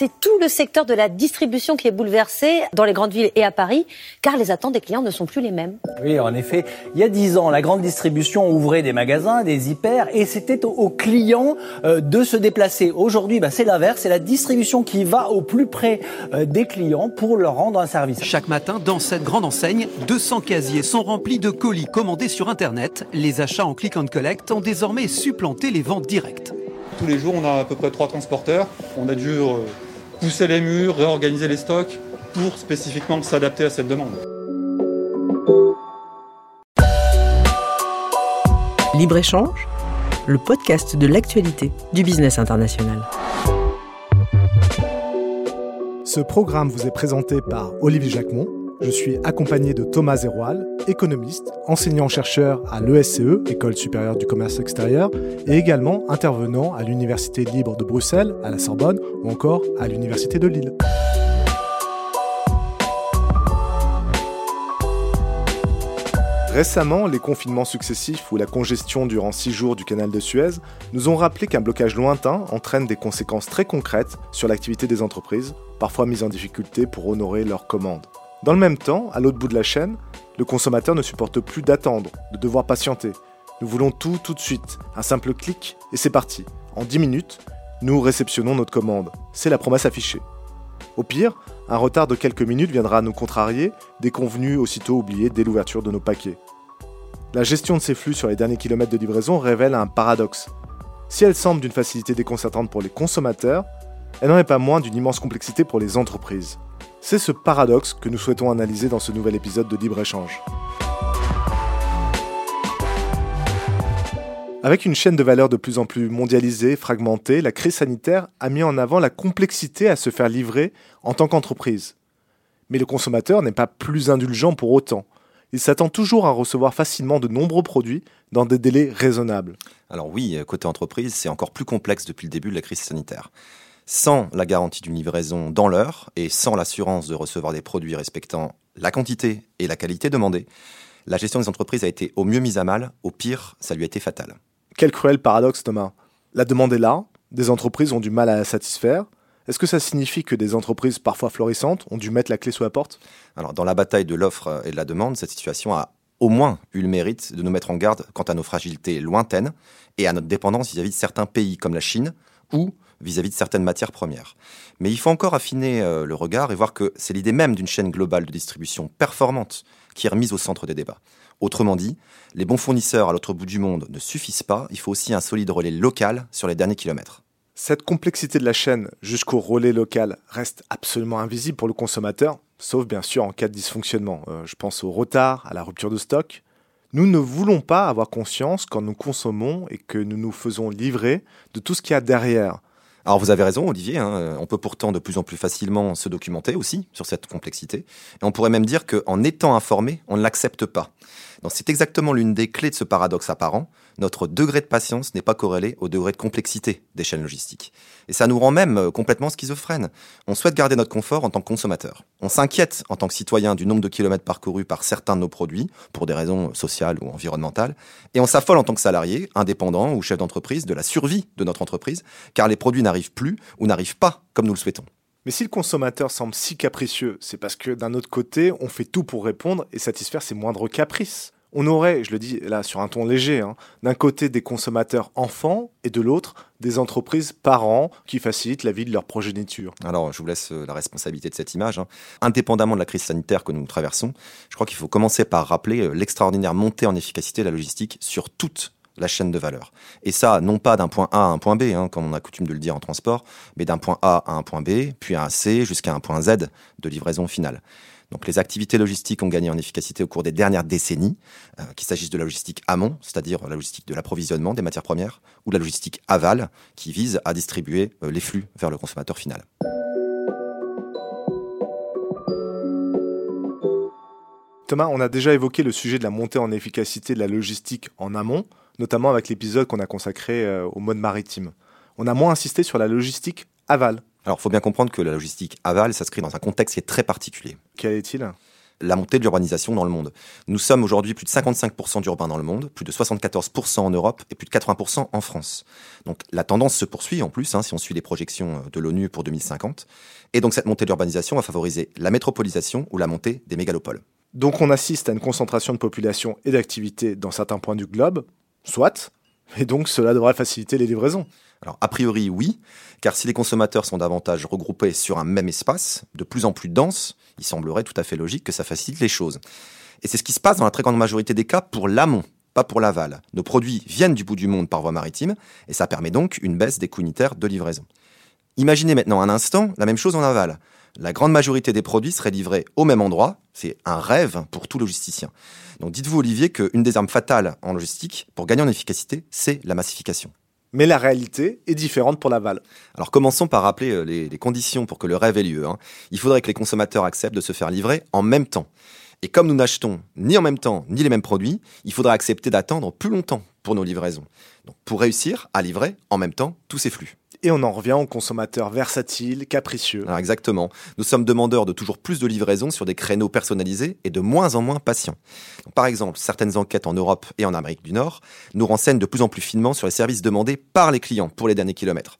c'est tout le secteur de la distribution qui est bouleversé dans les grandes villes et à Paris, car les attentes des clients ne sont plus les mêmes. Oui, en effet, il y a dix ans, la grande distribution ouvrait des magasins, des hyper, et c'était aux clients euh, de se déplacer. Aujourd'hui, bah, c'est l'inverse, c'est la distribution qui va au plus près euh, des clients pour leur rendre un service. Chaque matin, dans cette grande enseigne, 200 casiers sont remplis de colis commandés sur Internet. Les achats en click and collect ont désormais supplanté les ventes directes. Tous les jours, on a à peu près trois transporteurs. On a dû euh, pousser les murs, réorganiser les stocks pour spécifiquement s'adapter à cette demande. Libre-échange, le podcast de l'actualité du business international. Ce programme vous est présenté par Olivier Jacquemont. Je suis accompagné de Thomas Zeroual, économiste, enseignant-chercheur à l'ESCE, École supérieure du commerce extérieur, et également intervenant à l'Université libre de Bruxelles, à la Sorbonne ou encore à l'Université de Lille. Récemment, les confinements successifs ou la congestion durant six jours du canal de Suez nous ont rappelé qu'un blocage lointain entraîne des conséquences très concrètes sur l'activité des entreprises, parfois mises en difficulté pour honorer leurs commandes. Dans le même temps, à l'autre bout de la chaîne, le consommateur ne supporte plus d'attendre, de devoir patienter. Nous voulons tout tout de suite, un simple clic et c'est parti. En 10 minutes, nous réceptionnons notre commande. C'est la promesse affichée. Au pire, un retard de quelques minutes viendra nous contrarier, déconvenu aussitôt oublié dès l'ouverture de nos paquets. La gestion de ces flux sur les derniers kilomètres de livraison révèle un paradoxe. Si elle semble d'une facilité déconcertante pour les consommateurs, elle n'en est pas moins d'une immense complexité pour les entreprises. C'est ce paradoxe que nous souhaitons analyser dans ce nouvel épisode de Libre-Échange. Avec une chaîne de valeur de plus en plus mondialisée, fragmentée, la crise sanitaire a mis en avant la complexité à se faire livrer en tant qu'entreprise. Mais le consommateur n'est pas plus indulgent pour autant. Il s'attend toujours à recevoir facilement de nombreux produits dans des délais raisonnables. Alors oui, côté entreprise, c'est encore plus complexe depuis le début de la crise sanitaire. Sans la garantie d'une livraison dans l'heure et sans l'assurance de recevoir des produits respectant la quantité et la qualité demandées, la gestion des entreprises a été au mieux mise à mal, au pire, ça lui a été fatal. Quel cruel paradoxe, Thomas. La demande est là, des entreprises ont du mal à la satisfaire. Est-ce que ça signifie que des entreprises parfois florissantes ont dû mettre la clé sous la porte? Alors, dans la bataille de l'offre et de la demande, cette situation a au moins eu le mérite de nous mettre en garde quant à nos fragilités lointaines et à notre dépendance vis-à-vis de certains pays comme la Chine ou vis-à-vis de certaines matières premières. Mais il faut encore affiner euh, le regard et voir que c'est l'idée même d'une chaîne globale de distribution performante qui est remise au centre des débats. Autrement dit, les bons fournisseurs à l'autre bout du monde ne suffisent pas, il faut aussi un solide relais local sur les derniers kilomètres. Cette complexité de la chaîne jusqu'au relais local reste absolument invisible pour le consommateur, sauf bien sûr en cas de dysfonctionnement. Euh, je pense au retard, à la rupture de stock. Nous ne voulons pas avoir conscience quand nous consommons et que nous nous faisons livrer de tout ce qu'il y a derrière. Alors vous avez raison, Olivier, hein, on peut pourtant de plus en plus facilement se documenter aussi sur cette complexité. Et on pourrait même dire qu'en étant informé, on ne l'accepte pas. C'est exactement l'une des clés de ce paradoxe apparent. Notre degré de patience n'est pas corrélé au degré de complexité des chaînes logistiques. Et ça nous rend même euh, complètement schizophrènes. On souhaite garder notre confort en tant que consommateur. On s'inquiète en tant que citoyen du nombre de kilomètres parcourus par certains de nos produits, pour des raisons sociales ou environnementales. Et on s'affole en tant que salarié, indépendant ou chef d'entreprise de la survie de notre entreprise, car les produits n'arrivent plus ou n'arrivent pas comme nous le souhaitons. Mais si le consommateur semble si capricieux, c'est parce que d'un autre côté, on fait tout pour répondre et satisfaire ses moindres caprices. On aurait, je le dis là sur un ton léger, hein, d'un côté des consommateurs enfants et de l'autre des entreprises parents qui facilitent la vie de leur progéniture. Alors je vous laisse euh, la responsabilité de cette image. Hein. Indépendamment de la crise sanitaire que nous traversons, je crois qu'il faut commencer par rappeler euh, l'extraordinaire montée en efficacité de la logistique sur toute la chaîne de valeur. Et ça, non pas d'un point A à un point B, hein, comme on a coutume de le dire en transport, mais d'un point A à un point B, puis à un C, jusqu'à un point Z de livraison finale. Donc les activités logistiques ont gagné en efficacité au cours des dernières décennies, euh, qu'il s'agisse de la logistique amont, c'est-à-dire la logistique de l'approvisionnement des matières premières, ou de la logistique aval, qui vise à distribuer euh, les flux vers le consommateur final. Thomas, on a déjà évoqué le sujet de la montée en efficacité de la logistique en amont, notamment avec l'épisode qu'on a consacré euh, au mode maritime. On a moins insisté sur la logistique aval. Alors, il faut bien comprendre que la logistique aval s'inscrit dans un contexte qui est très particulier. Quel est-il? La montée de l'urbanisation dans le monde. Nous sommes aujourd'hui plus de 55% d'urbains dans le monde, plus de 74% en Europe et plus de 80% en France. Donc la tendance se poursuit en plus, hein, si on suit les projections de l'ONU pour 2050. Et donc cette montée de l'urbanisation va favoriser la métropolisation ou la montée des mégalopoles. Donc on assiste à une concentration de population et d'activité dans certains points du globe, soit, et donc cela devrait faciliter les livraisons. Alors, a priori, oui, car si les consommateurs sont davantage regroupés sur un même espace, de plus en plus dense, il semblerait tout à fait logique que ça facilite les choses. Et c'est ce qui se passe dans la très grande majorité des cas pour l'amont, pas pour l'aval. Nos produits viennent du bout du monde par voie maritime, et ça permet donc une baisse des coûts unitaires de livraison. Imaginez maintenant un instant la même chose en aval. La grande majorité des produits seraient livrés au même endroit, c'est un rêve pour tout logisticien. Donc dites-vous Olivier qu'une des armes fatales en logistique pour gagner en efficacité, c'est la massification. Mais la réalité est différente pour l'aval. Alors commençons par rappeler euh, les, conditions pour que le rêve ait lieu. Hein. Il faudrait que les consommateurs acceptent de se faire livrer en même temps. Et comme nous n'achetons ni en même temps ni les mêmes produits, il faudra accepter d'attendre plus longtemps pour nos livraisons. Donc pour réussir à livrer en même temps tous ces flux. Et on en revient aux consommateurs versatiles, capricieux. Alors exactement. Nous sommes demandeurs de toujours plus de livraisons sur des créneaux personnalisés et de moins en moins patients. par exemple, certaines enquêtes en Europe et en Amérique du Nord nous renseignent de plus en plus finement sur les services demandés par les clients pour les derniers kilomètres.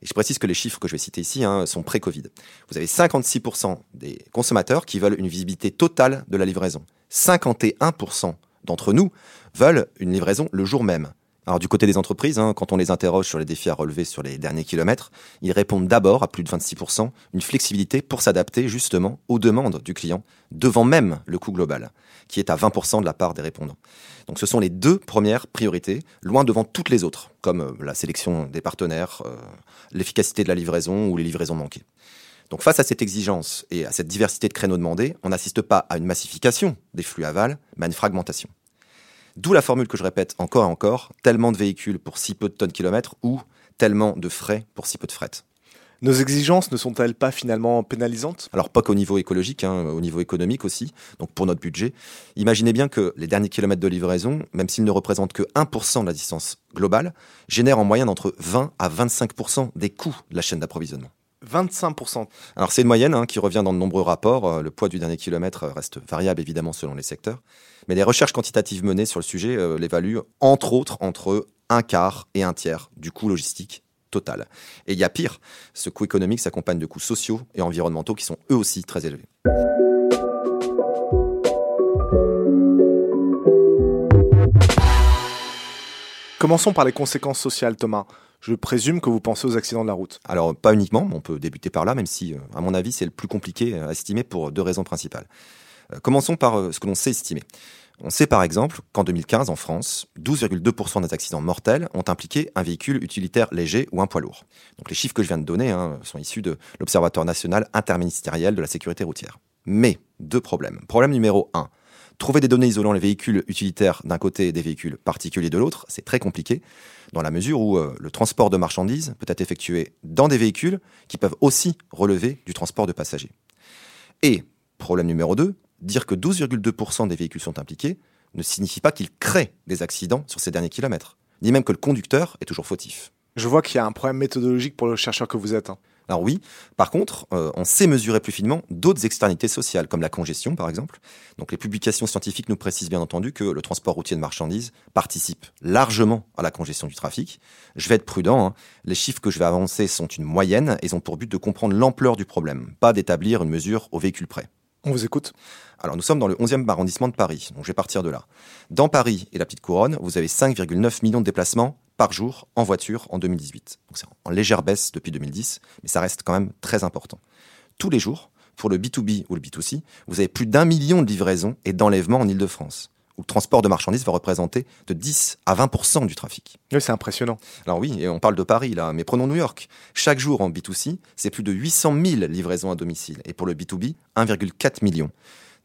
Et je précise que les chiffres que je vais citer ici hein, sont pré-Covid. Vous avez 56% des consommateurs qui veulent une visibilité totale de la livraison. 51% d'entre nous veulent une livraison le jour même. Alors du côté des entreprises, hein, quand on les interroge sur les défis à relever sur les derniers kilomètres, ils répondent d'abord à plus de 26% une flexibilité pour s'adapter justement aux demandes du client, devant même le coût global, qui est à 20% de la part des répondants. Donc ce sont les deux premières priorités, loin devant toutes les autres, comme euh, la sélection des partenaires, euh, l'efficacité de la livraison ou les livraisons manquées. Donc face à cette exigence et à cette diversité de créneaux demandés, on n'assiste pas à une massification des flux aval, mais à une fragmentation. D'où la formule que je répète encore et encore, tellement de véhicules pour si peu de tonnes kilomètres ou tellement de frais pour si peu de fret. Nos exigences ne sont-elles pas finalement pénalisantes? Alors pas qu'au niveau écologique, hein, au niveau économique aussi, donc pour notre budget. Imaginez bien que les derniers kilomètres de livraison, même s'ils ne représentent que 1% de la distance globale, génèrent en moyenne entre 20 à 25% des coûts de la chaîne d'approvisionnement. 25%. Alors c'est une moyenne hein, qui revient dans de nombreux rapports. Euh, le poids du dernier kilomètre reste variable évidemment selon les secteurs. Mais les recherches quantitatives menées sur le sujet euh, l'évaluent entre autres entre un quart et un tiers du coût logistique total. Et il y a pire, ce coût économique s'accompagne de coûts sociaux et environnementaux qui sont eux aussi très élevés. Commençons par les conséquences sociales, Thomas. Je présume que vous pensez aux accidents de la route. Alors, pas uniquement, on peut débuter par là, même si, euh, à mon avis, c'est le plus compliqué à estimer pour deux raisons principales. Euh, commençons par euh, ce que l'on sait estimer. On sait par exemple qu'en 2015, en France, 12,2% des accidents mortels ont impliqué un véhicule utilitaire léger ou un poids lourd. Donc les chiffres que je viens de donner hein, sont issus de l'Observatoire national interministériel de la sécurité routière. Mais, deux problèmes. Problème numéro 1. Trouver des données isolant les véhicules utilitaires d'un côté et des véhicules particuliers de l'autre, c'est très compliqué, dans la mesure où euh, le transport de marchandises peut être effectué dans des véhicules qui peuvent aussi relever du transport de passagers. Et, problème numéro 2, dire que 12,2% des véhicules sont impliqués ne signifie pas qu'ils créent des accidents sur ces derniers kilomètres, ni même que le conducteur est toujours fautif. Je vois qu'il y a un problème méthodologique pour le chercheur que vous êtes. Hein. Alors oui, par contre, euh, on sait mesurer plus finement d'autres externalités sociales, comme la congestion par exemple. Donc les publications scientifiques nous précisent bien entendu que le transport routier de marchandises participe largement à la congestion du trafic. Je vais être prudent, hein. les chiffres que je vais avancer sont une moyenne et ont pour but de comprendre l'ampleur du problème, pas d'établir une mesure au véhicule près. On vous écoute alors nous sommes dans le 11e arrondissement de Paris, donc je vais partir de là. Dans Paris et la Petite Couronne, vous avez 5,9 millions de déplacements par jour en voiture en 2018. Donc c'est en légère baisse depuis 2010, mais ça reste quand même très important. Tous les jours, pour le B2B ou le B2C, vous avez plus d'un million de livraisons et d'enlèvements en Ile-de-France où le transport de marchandises va représenter de 10 à 20 du trafic. Oui, c'est impressionnant. Alors oui, et on parle de Paris là, mais prenons New York. Chaque jour en B2C, c'est plus de 800 000 livraisons à domicile, et pour le B2B, 1,4 million.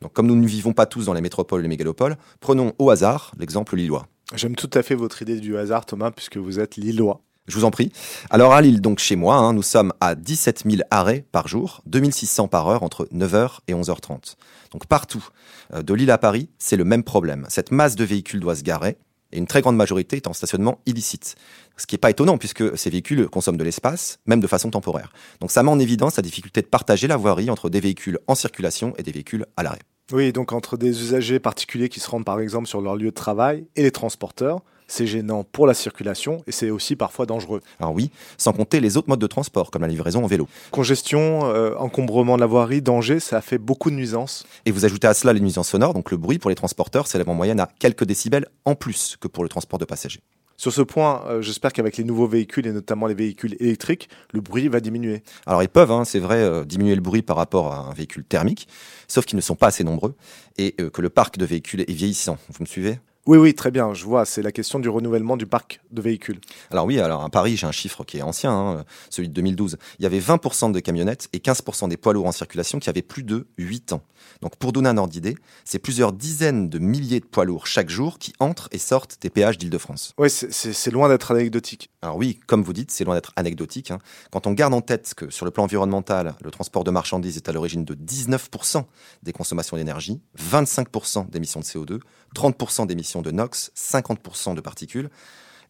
Donc comme nous ne vivons pas tous dans les métropoles et les mégalopoles, prenons au hasard l'exemple lillois. J'aime tout à fait votre idée du hasard, Thomas, puisque vous êtes lillois. Je vous en prie. Alors à Lille, donc chez moi, hein, nous sommes à 17 000 arrêts par jour, 2600 par heure entre 9h et 11h30. Donc partout, euh, de Lille à Paris, c'est le même problème. Cette masse de véhicules doit se garer et une très grande majorité est en stationnement illicite. Ce qui n'est pas étonnant puisque ces véhicules consomment de l'espace, même de façon temporaire. Donc ça met en évidence la difficulté de partager la voirie entre des véhicules en circulation et des véhicules à l'arrêt. Oui, donc entre des usagers particuliers qui se rendent par exemple sur leur lieu de travail et les transporteurs, c'est gênant pour la circulation et c'est aussi parfois dangereux. Alors oui, sans compter les autres modes de transport, comme la livraison en vélo. Congestion, euh, encombrement de la voirie, danger, ça fait beaucoup de nuisances. Et vous ajoutez à cela les nuisances sonores, donc le bruit pour les transporteurs s'élève en moyenne à quelques décibels en plus que pour le transport de passagers. Sur ce point, euh, j'espère qu'avec les nouveaux véhicules et notamment les véhicules électriques, le bruit va diminuer. Alors ils peuvent, hein, c'est vrai, euh, diminuer le bruit par rapport à un véhicule thermique, sauf qu'ils ne sont pas assez nombreux et euh, que le parc de véhicules est vieillissant. Vous me suivez? Oui, oui, très bien, je vois, c'est la question du renouvellement du parc de véhicules. Alors oui, alors à Paris, j'ai un chiffre qui est ancien, hein, celui de 2012. Il y avait 20% de camionnettes et 15% des poids lourds en circulation qui avaient plus de 8 ans. Donc pour donner un ordre d'idée, c'est plusieurs dizaines de milliers de poids lourds chaque jour qui entrent et sortent des péages d'Île-de-France. Oui, c'est loin d'être anecdotique. Alors oui, comme vous dites, c'est loin d'être anecdotique. hein. Quand on garde en tête que sur le plan environnemental, le transport de marchandises est à l'origine de 19% des consommations d'énergie, 25% d'émissions de CO2, 30% d'émissions de NOx, 50% de particules,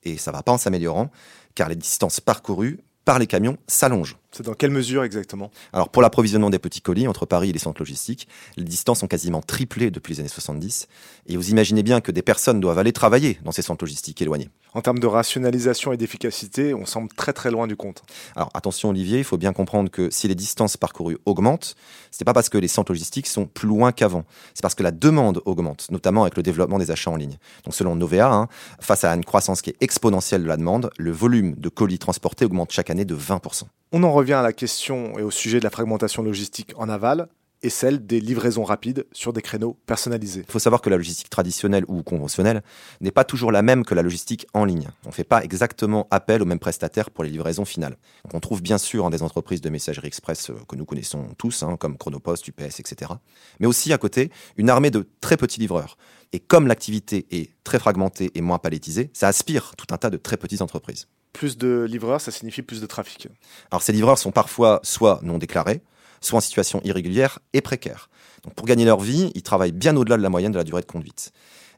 et ça va pas en s'améliorant, car les distances parcourues par les camions s'allongent. C'est dans quelle mesure exactement? Alors pour l'approvisionnement des petits colis entre Paris et les centres logistiques, les distances ont quasiment triplé depuis les années 70, et vous imaginez bien que des personnes doivent aller travailler dans ces centres logistiques éloignés. En termes de rationalisation et d'efficacité, on semble très très loin du compte. Alors attention Olivier, il faut bien comprendre que si les distances parcourues augmentent, ce n'est pas parce que les centres logistiques sont plus loin qu'avant, c'est parce que la demande augmente, notamment avec le développement des achats en ligne. Donc selon Novea, hein, face à une croissance qui est exponentielle de la demande, le volume de colis transportés augmente chaque année de 20%. On en revient à la question et au sujet de la fragmentation logistique en aval et celle des livraisons rapides sur des créneaux personnalisés. Il faut savoir que la logistique traditionnelle ou conventionnelle n'est pas toujours la même que la logistique en ligne. On ne fait pas exactement appel aux mêmes prestataires pour les livraisons finales. On trouve bien sûr hein, des entreprises de messagerie express euh, que nous connaissons tous, hein, comme Chronopost, UPS, etc. Mais aussi à côté, une armée de très petits livreurs. Et comme l'activité est très fragmentée et moins palettisée, ça aspire tout un tas de très petites entreprises. Plus de livreurs, ça signifie plus de trafic. Alors ces livreurs sont parfois soit non déclarés, soit en situation irrégulière et précaire. Pour gagner leur vie, ils travaillent bien au-delà de la moyenne de la durée de conduite.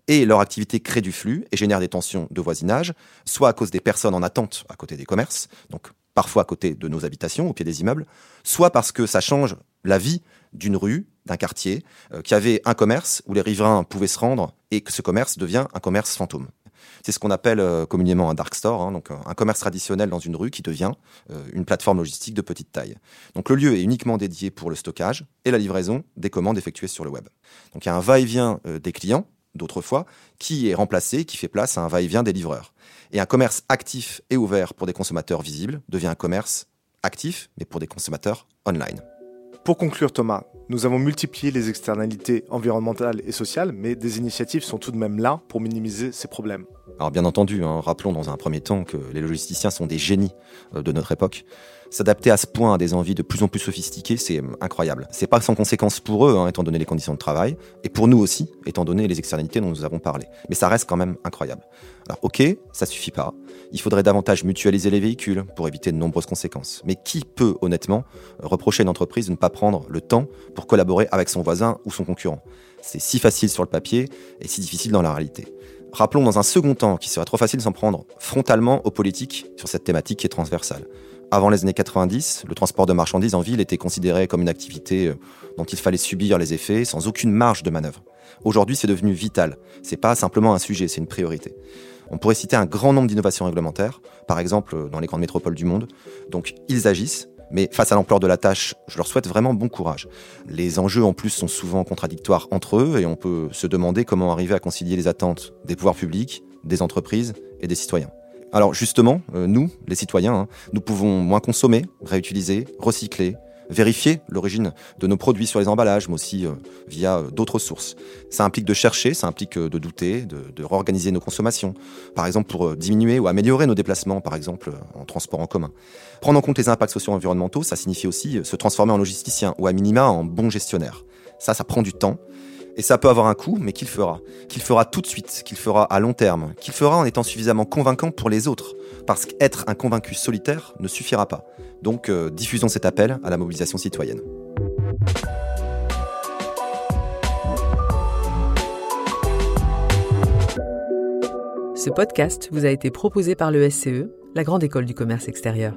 Et leur activité crée du flux et génère des tensions de voisinage, soit à cause des personnes en attente à côté des commerces, donc parfois à côté de nos habitations, au pied des immeubles, soit parce que ça change la vie d'une rue, d'un quartier, euh, qui avait un commerce où les riverains pouvaient se rendre et que ce commerce devient un commerce fantôme. C'est ce qu'on appelle euh, communément un dark store, hein, donc euh, un commerce traditionnel dans une rue qui devient euh, une plateforme logistique de petite taille. Donc le lieu est uniquement dédié pour le stockage et la livraison des commandes effectuées sur le web. Donc il y a un va-et-vient des clients d'autrefois qui est remplacé, qui fait place à un va-et-vient des livreurs. Et un commerce actif et ouvert pour des consommateurs visibles devient un commerce actif, mais pour des consommateurs online. Pour conclure Thomas, nous avons multiplié les externalités environnementales et sociales, mais des initiatives sont tout de même là pour minimiser ces problèmes. Alors bien entendu, hein, rappelons dans un premier temps que les logisticiens sont des génies euh, de notre époque. S'adapter à ce point à des envies de plus en plus sophistiquées, c'est euh, incroyable. C'est pas sans conséquence pour eux, hein, étant donné les conditions de travail, et pour nous aussi, étant donné les externalités dont nous avons parlé. Mais ça reste quand même incroyable. Alors ok, ça suffit pas. Il faudrait davantage mutualiser les véhicules pour éviter de nombreuses conséquences. Mais qui peut honnêtement euh, reprocher à une entreprise de ne pas prendre le temps pour collaborer avec son voisin ou son concurrent C'est si facile sur le papier et si difficile dans la réalité. Rappelons dans un second temps qu'il serait trop facile de s'en prendre frontalement aux politiques sur cette thématique qui est transversale. Avant les années 90, le transport de marchandises en ville était considéré comme une activité euh, dont il fallait subir les effets sans aucune marge de manœuvre. Aujourd'hui, c'est devenu vital. C'est pas simplement un sujet, c'est une priorité. On pourrait citer un grand nombre d'innovations réglementaires, par exemple euh, dans les grandes métropoles du monde. Donc, ils agissent, mais face à l'ampleur de la tâche, je leur souhaite vraiment bon courage. Les enjeux en plus sont souvent contradictoires entre eux et on peut se demander comment arriver à concilier les attentes des pouvoirs publics, des entreprises et des citoyens. Alors justement, euh, nous, les citoyens, hein, nous pouvons moins consommer, réutiliser, recycler, vérifier l'origine de nos produits sur les emballages, mais aussi euh, via euh, d'autres sources. Ça implique de chercher, ça implique euh, de douter, de, de réorganiser nos consommations, par exemple pour diminuer ou améliorer nos déplacements, par exemple en transport en commun. Prendre en compte les impacts sociaux environnementaux, ça signifie aussi se transformer en logisticien ou à minima en bon gestionnaire. Ça, ça prend du temps. Et ça peut avoir un coût, mais qu'il fera. Qu'il fera tout de suite, qu'il fera à long terme, qu'il fera en étant suffisamment convaincant pour les autres. Parce qu'être un convaincu solitaire ne suffira pas. Donc euh, diffusons cet appel à la mobilisation citoyenne. Ce podcast vous a été proposé par le SCE, la Grande École du Commerce Extérieur.